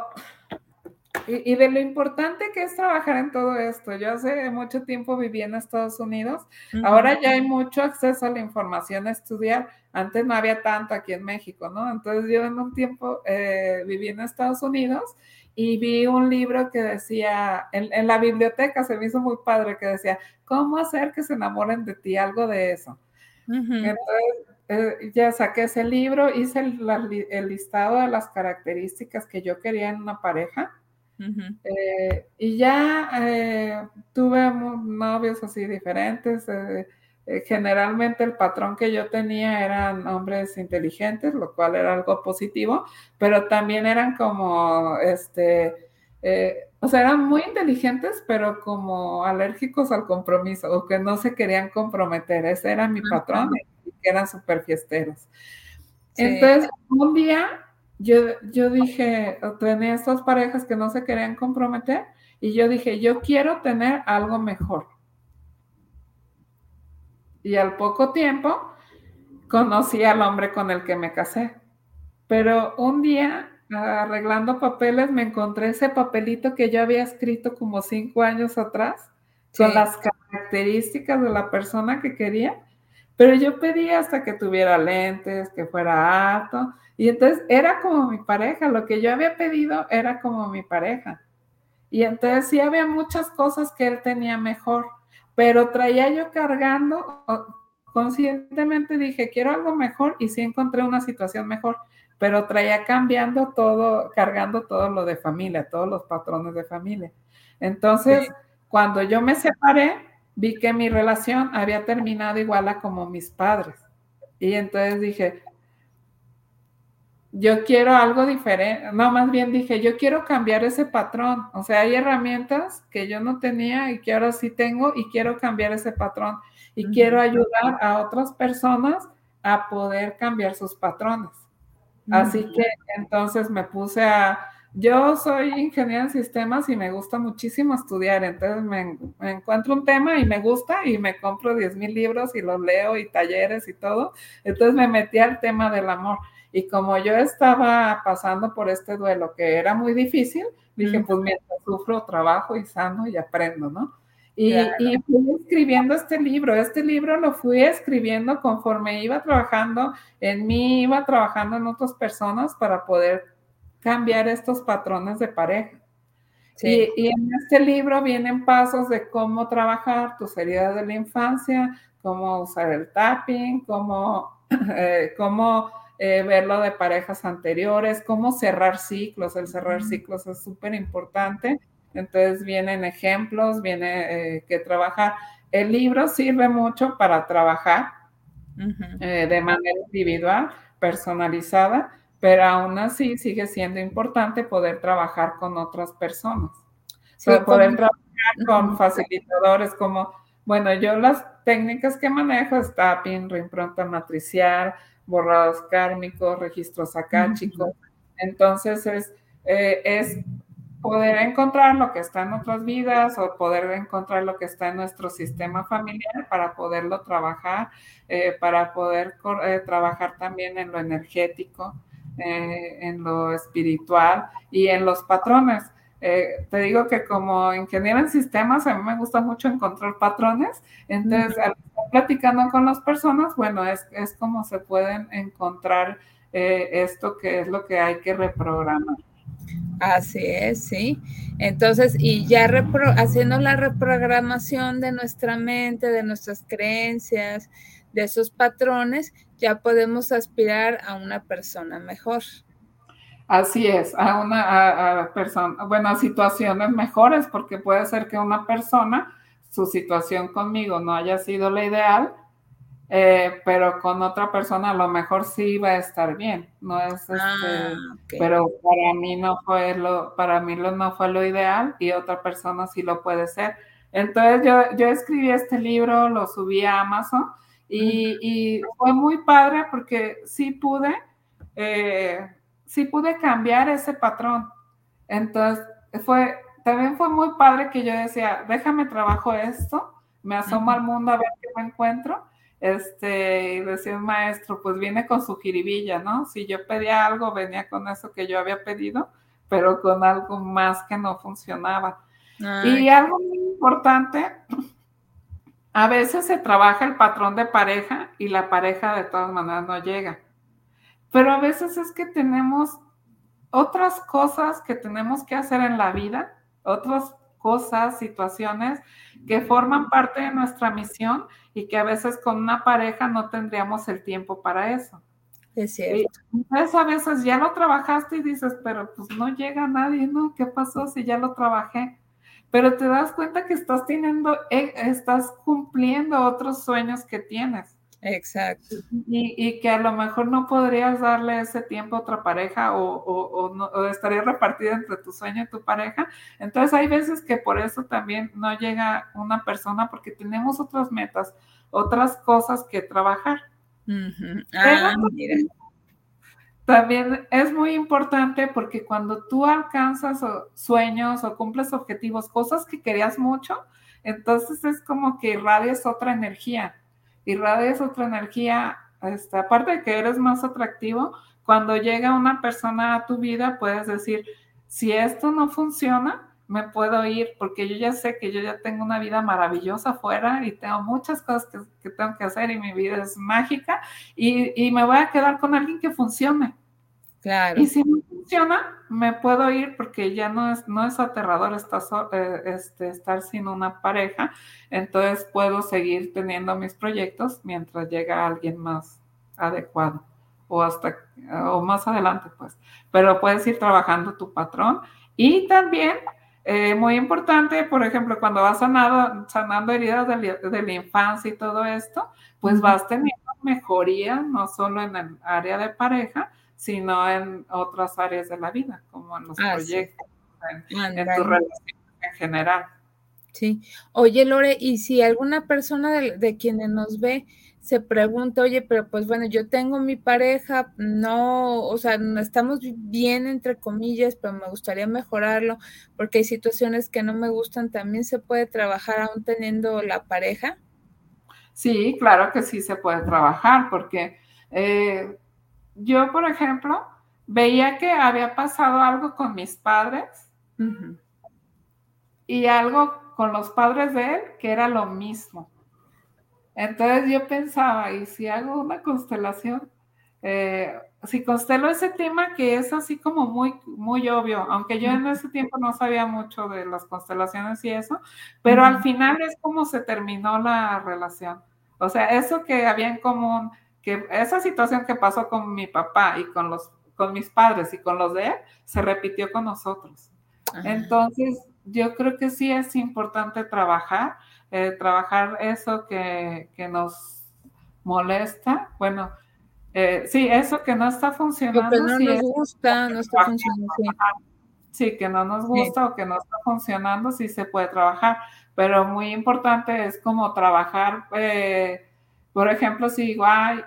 y, de lo importante que es trabajar en todo esto. Yo hace mucho tiempo viví en Estados Unidos. Ahora ya hay mucho acceso a la información a estudiar. Antes no había tanto aquí en México, ¿no? Entonces yo en un tiempo eh, viví en Estados Unidos y vi un libro que decía, en, la biblioteca se me hizo muy padre, que decía, ¿cómo hacer que se enamoren de ti? Algo de eso. Entonces, eh, ya saqué ese libro, hice el, listado de las características que yo quería en una pareja. Eh, y ya eh, tuve novios así diferentes. Eh, generalmente el patrón que yo tenía eran hombres inteligentes, lo cual era algo positivo, pero también eran como, este, eh, o sea, eran muy inteligentes, pero como alérgicos al compromiso o que no se querían comprometer. Ese era mi patrón, que eran súper fiesteros. Entonces, un día yo, yo dije, tenía estas parejas que no se querían comprometer y yo dije, yo quiero tener algo mejor y al poco tiempo conocí al hombre con el que me casé. Pero un día, arreglando papeles, me encontré ese papelito que yo había escrito como cinco años atrás, con las características de la persona que quería. Pero yo pedía hasta que tuviera lentes, que fuera alto. Y entonces era como mi pareja. Lo que yo había pedido era como mi pareja. Y entonces sí había muchas cosas que él tenía mejor pero traía yo cargando, conscientemente dije, quiero algo mejor y sí encontré una situación mejor, pero traía cambiando todo, cargando todo lo de familia, todos los patrones de familia. Entonces, cuando yo me separé, vi que mi relación había terminado igual a como mis padres. Y entonces dije, yo quiero algo diferente, no, más bien dije, yo quiero cambiar ese patrón, o sea, hay herramientas que yo no tenía y que ahora sí tengo y quiero cambiar ese patrón y quiero ayudar a otras personas a poder cambiar sus patrones. Así que entonces me puse a, yo soy ingeniera en sistemas y me gusta muchísimo estudiar, entonces me, encuentro un tema y me gusta y me compro 10 mil libros y los leo y talleres y todo. Entonces me metí al tema del amor. Y como yo estaba pasando por este duelo que era muy difícil, dije, pues mientras sufro, trabajo y sano y aprendo, ¿no? Y, y, fui escribiendo este libro. Este libro lo fui escribiendo conforme iba trabajando en mí, iba trabajando en otras personas para poder cambiar estos patrones de pareja. Y, en este libro vienen pasos de cómo trabajar tus heridas de la infancia, cómo usar el tapping, cómo, eh, cómo eh, verlo de parejas anteriores, cómo cerrar ciclos. El cerrar ciclos es súper importante entonces vienen ejemplos, viene eh, que trabajar. El libro sirve mucho para trabajar eh, de manera individual, personalizada, pero aún así sigue siendo importante poder trabajar con otras personas. poder trabajar con facilitadores como, bueno, yo las técnicas que manejo es tapping, reimpronta matricial, borrados kármicos, registros acáchicos. Entonces es, eh, es poder encontrar lo que está en otras vidas o poder encontrar lo que está en nuestro sistema familiar para poderlo trabajar, eh, para poder eh, trabajar también en lo energético, en lo espiritual y en los patrones. Te digo que como ingeniero en sistemas, a mí me gusta mucho encontrar patrones, entonces al estar platicando con las personas, bueno, es, es como se pueden encontrar esto que es lo que hay que reprogramar. Así es, sí. Entonces, y ya haciendo la reprogramación de nuestra mente, de nuestras creencias, de esos patrones, ya podemos aspirar a una persona mejor. Así es, a una persona, bueno, a situaciones mejores, porque puede ser que una persona, su situación conmigo no haya sido la ideal, eh, pero con otra persona a lo mejor sí va a estar bien, no es este, ah, pero para mí no fue lo, para mí lo, no fue lo ideal y otra persona sí lo puede ser. Entonces yo, yo escribí este libro, lo subí a Amazon y, fue muy padre porque sí pude, eh, sí pude cambiar ese patrón. Entonces fue, también fue muy padre que yo decía, déjame trabajo esto, me asomo al mundo a ver qué me encuentro este, y decía un maestro, pues viene con su jiribilla, ¿no? Si yo pedía algo, venía con eso que yo había pedido, pero con algo más que no funcionaba. Y algo muy importante, a veces se trabaja el patrón de pareja y la pareja de todas maneras no llega. Pero a veces es que tenemos otras cosas que tenemos que hacer en la vida, otras cosas, situaciones que forman parte de nuestra misión y que a veces con una pareja no tendríamos el tiempo para eso. Es cierto. Entonces a veces ya lo trabajaste y dices, pero pues no llega nadie, ¿no? ¿Qué pasó si ya lo trabajé? Pero te das cuenta que estás teniendo, eh, estás cumpliendo otros sueños que tienes. Exacto. Y, que a lo mejor no podrías darle ese tiempo a otra pareja o, no, estaría repartido entre tu sueño y tu pareja. Entonces hay veces que por eso también no llega una persona porque tenemos otras metas, otras cosas que trabajar. Ah, también es muy importante porque cuando tú alcanzas sueños o cumples objetivos, cosas que querías mucho, entonces es como que irradias otra energía irradias otra energía, este, aparte de que eres más atractivo, cuando llega una persona a tu vida, puedes decir, si esto no funciona, me puedo ir porque yo ya sé que yo ya tengo una vida maravillosa afuera y tengo muchas cosas que, tengo que hacer y mi vida es mágica y, y, me voy a quedar con alguien que funcione. Claro. Y si no funciona, me puedo ir porque ya no es, no es aterrador estar, eh, este, estar sin una pareja, entonces puedo seguir teniendo mis proyectos mientras llega alguien más adecuado o hasta o más adelante, pues. Pero puedes ir trabajando tu patrón y también eh, muy importante, por ejemplo, cuando vas sanando, sanando heridas de, de, la infancia y todo esto, pues vas teniendo mejoría, no solo en el área de pareja, sino en otras áreas de la vida, como en los proyectos, en, tu relación en general. Sí. Oye, Lore, y si alguna persona de, de quienes nos ve se pregunta, oye, pero pues bueno, yo tengo mi pareja, no, o sea, no estamos bien entre comillas, pero me gustaría mejorarlo porque hay situaciones que no me gustan, también se puede trabajar aún teniendo la pareja. Sí, claro que sí se puede trabajar porque eh, yo, por ejemplo, veía que había pasado algo con mis padres y algo con los padres de él que era lo mismo. Entonces yo pensaba, ¿y si hago una constelación? Eh, si constelo ese tema que es así como muy, muy obvio, aunque yo en ese tiempo no sabía mucho de las constelaciones y eso, pero al final es como se terminó la relación. O sea, eso que había en común, que esa situación que pasó con mi papá y con los con mis padres y con los de él, se repitió con nosotros. Entonces, yo creo que sí es importante trabajar eh, trabajar eso que, nos molesta, bueno, eh, sí, eso que no está funcionando. que no nos gusta, no está funcionando. Sí. que no nos gusta o que no está funcionando, sí se puede trabajar, pero muy importante es como trabajar, eh, por ejemplo, si igual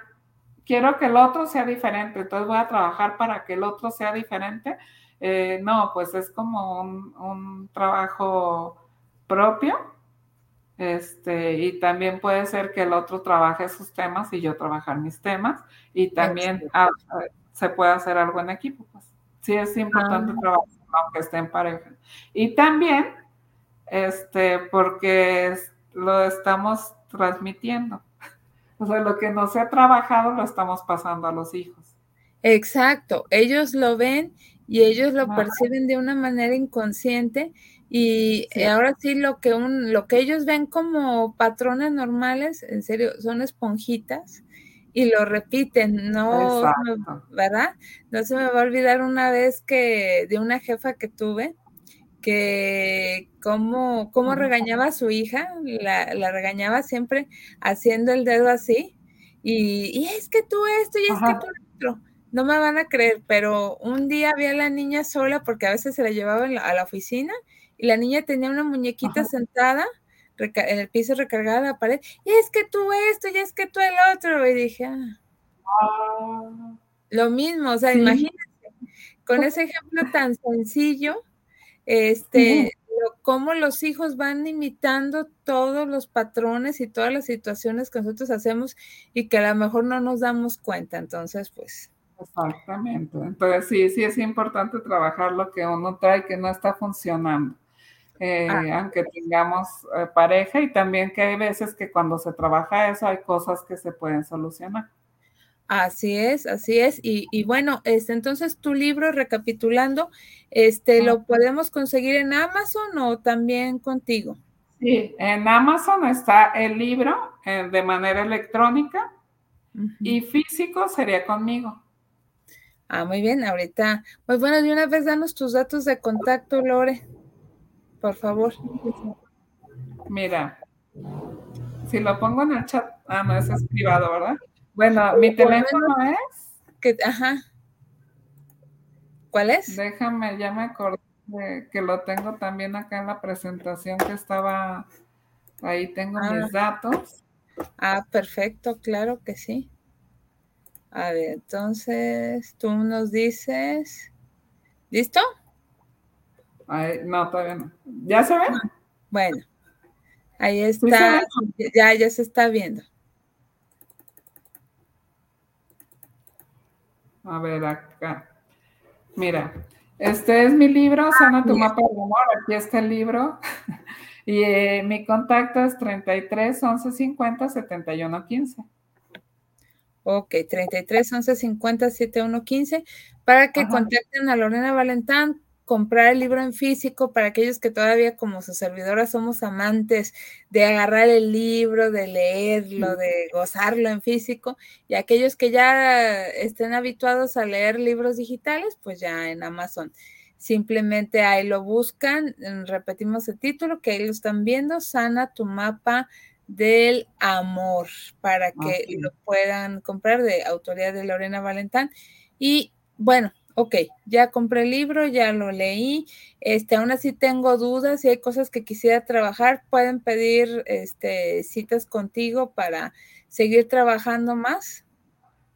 quiero que el otro sea diferente, entonces voy a trabajar para que el otro sea diferente. no, pues es como un trabajo propio este, y también puede ser que el otro trabaje sus temas y yo trabajar mis temas. Y también se puede hacer algo en equipo. Pues. Sí, es importante ah. trabajar aunque esté en pareja. Y también, este, porque lo estamos transmitiendo. O sea, lo que no se ha trabajado lo estamos pasando a los hijos. Exacto, ellos lo ven y ellos lo perciben de una manera inconsciente y ahora sí lo que un, lo que ellos ven como patrones normales, en serio, son esponjitas y lo repiten, no, ¿verdad? No se me va a olvidar una vez que de una jefa que tuve, que cómo, cómo regañaba a su hija, la, la, regañaba siempre haciendo el dedo así, y, y es que tú esto y es que tú otro. No me van a creer, pero un día vi a la niña sola porque a veces se la llevaba a la oficina y la niña tenía una muñequita sentada en el piso recargada en la pared, y es que tú esto, y es que tú el otro, y dije, ah, ah. lo mismo, o sea, imagínate, con ese ejemplo tan sencillo, este, cómo los hijos van imitando todos los patrones y todas las situaciones que nosotros hacemos y que a lo mejor no nos damos cuenta, entonces, pues. Exactamente. Entonces, sí, sí es importante trabajar lo que uno trae que no está funcionando. Eh, ah. aunque tengamos eh, pareja y también que hay veces que cuando se trabaja eso hay cosas que se pueden solucionar. Así es, así es. Y, bueno, este, entonces tu libro, recapitulando, este, ¿lo podemos conseguir en Amazon o también contigo? Sí, en Amazon está el libro eh, de manera electrónica y físico sería conmigo. Ah, muy bien, ahorita. Pues bueno, de una vez danos tus datos de contacto, Lore por favor. Mira, si lo pongo en el chat, ah, no, es privado, ¿verdad? Bueno, mi teléfono es. Que, ajá. ¿Cuál es? Déjame, ya me acordé que lo tengo también acá en la presentación que estaba. Ahí tengo mis ah. datos. Ah, perfecto, claro que sí. A ver, entonces tú nos dices. ¿Listo? no, todavía no. ¿Ya se ve? Ah, bueno, ahí está. Ya, ya se está viendo. A ver, acá. Mira, este es mi libro, Sana tu mapa de amor. Aquí está el libro. y eh, mi contacto es 33 11 50 71 15. Ok, 33 11 50 71 15 para que contacten a Lorena Valentán comprar el libro en físico para aquellos que todavía como su servidora somos amantes de agarrar el libro, de leerlo, de gozarlo en físico, y aquellos que ya estén habituados a leer libros digitales, pues ya en Amazon. Simplemente ahí lo buscan, mm, repetimos el título, que ahí lo están viendo, Sana tu mapa del amor, para que lo puedan comprar de autoría de Lorena Valentán. Y bueno, ok, ya compré el libro, ya lo leí, este, aún así tengo dudas y hay cosas que quisiera trabajar, pueden pedir este, citas contigo para seguir trabajando más.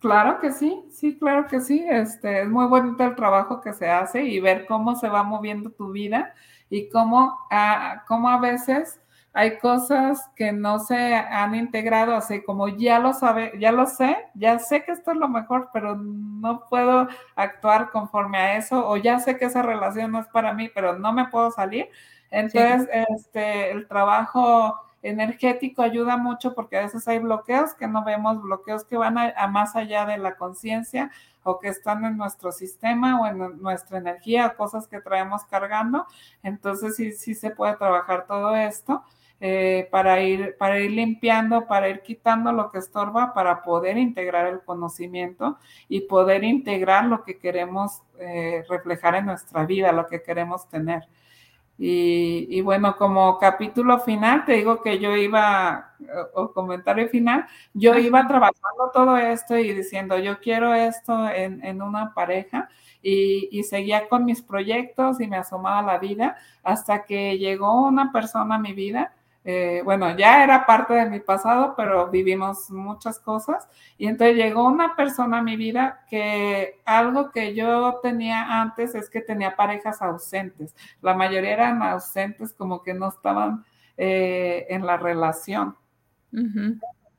Claro que sí, sí, claro que sí. Este, es muy bonito el trabajo que se hace y ver cómo se va moviendo tu vida y cómo, ah, cómo a veces hay cosas que no se han integrado, así como ya lo sabe, ya lo sé, ya sé que esto es lo mejor, pero no puedo actuar conforme a eso, o ya sé que esa relación no es para mí, pero no me puedo salir. Entonces, este, el trabajo energético ayuda mucho porque a veces hay bloqueos que no vemos, bloqueos que van a, más allá de la conciencia o que están en nuestro sistema o en nuestra energía, cosas que traemos cargando. Entonces sí, sí se puede trabajar todo esto. Eh, para, ir, para ir limpiando, para ir quitando lo que estorba, para poder integrar el conocimiento y poder integrar lo que queremos eh, reflejar en nuestra vida, lo que queremos tener. Y, bueno, como capítulo final, te digo que yo iba, o comentario final, yo iba trabajando todo esto y diciendo, yo quiero esto en, una pareja y, y, seguía con mis proyectos y me asomaba la vida hasta que llegó una persona a mi vida eh, bueno, ya era parte de mi pasado, pero vivimos muchas cosas. Y entonces llegó una persona a mi vida que algo que yo tenía antes es que tenía parejas ausentes. La mayoría eran ausentes, como que no estaban eh, en la relación.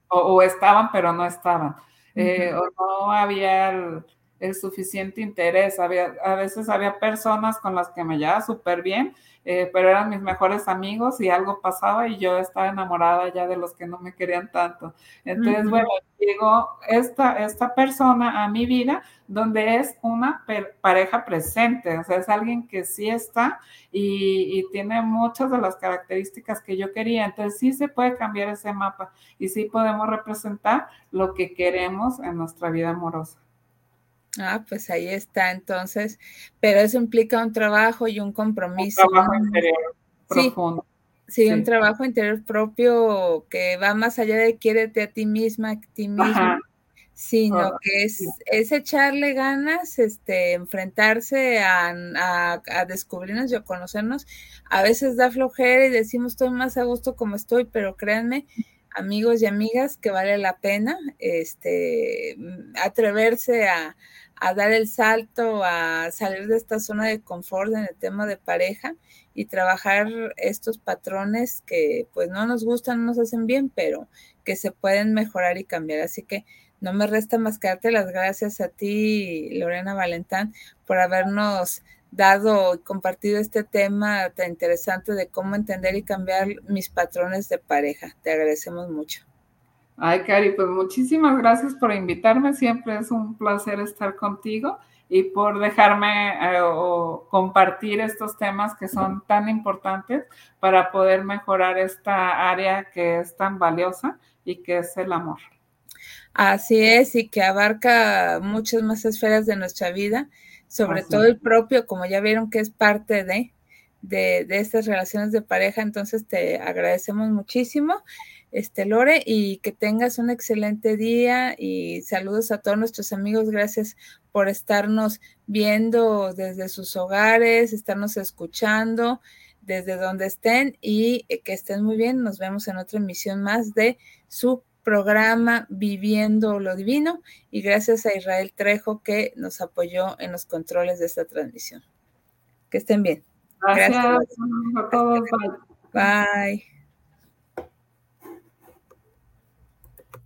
o, estaban, pero no estaban. Eh, o no había el, el suficiente interés. Había, a veces había personas con las que me llevaba súper bien eh, pero eran mis mejores amigos y algo pasaba y yo estaba enamorada ya de los que no me querían tanto. Entonces, bueno, llegó esta, esta persona a mi vida donde es una pareja presente, o sea, es alguien que sí está y, y, tiene muchas de las características que yo quería. Entonces, sí se puede cambiar ese mapa y sí podemos representar lo que queremos en nuestra vida amorosa. Ah, pues ahí está, entonces, pero eso implica un trabajo y un compromiso. Un trabajo interior profundo. Sí, un trabajo interior propio que va más allá de quiérete a ti misma, a ti mismo, sino que es, es, echarle ganas, este, enfrentarse a, a, a, descubrirnos y a conocernos. A veces da flojera y decimos estoy más a gusto como estoy, pero créanme, amigos y amigas, que vale la pena este, atreverse a, a dar el salto, a salir de esta zona de confort en el tema de pareja y trabajar estos patrones que pues no nos gustan, no nos hacen bien, pero que se pueden mejorar y cambiar. Así que no me resta más que darte las gracias a ti, Lorena Valentán, por habernos dado y compartido este tema tan interesante de cómo entender y cambiar mis patrones de pareja. Te agradecemos mucho. Ay, Cari, pues muchísimas gracias por invitarme. Siempre es un placer estar contigo y por dejarme eh, o compartir estos temas que son tan importantes para poder mejorar esta área que es tan valiosa y que es el amor. Así es, y que abarca muchas más esferas de nuestra vida, sobre todo el propio, como ya vieron que es parte de, de, de estas relaciones de pareja. Entonces te agradecemos muchísimo este Lore, y que tengas un excelente día y saludos a todos nuestros amigos. Gracias por estarnos viendo desde sus hogares, estarnos escuchando desde donde estén y que estén muy bien. Nos vemos en otra emisión más de su programa Viviendo lo Divino y gracias a Israel Trejo que nos apoyó en los controles de esta transmisión. Que estén bien. Gracias, a todos. Bye.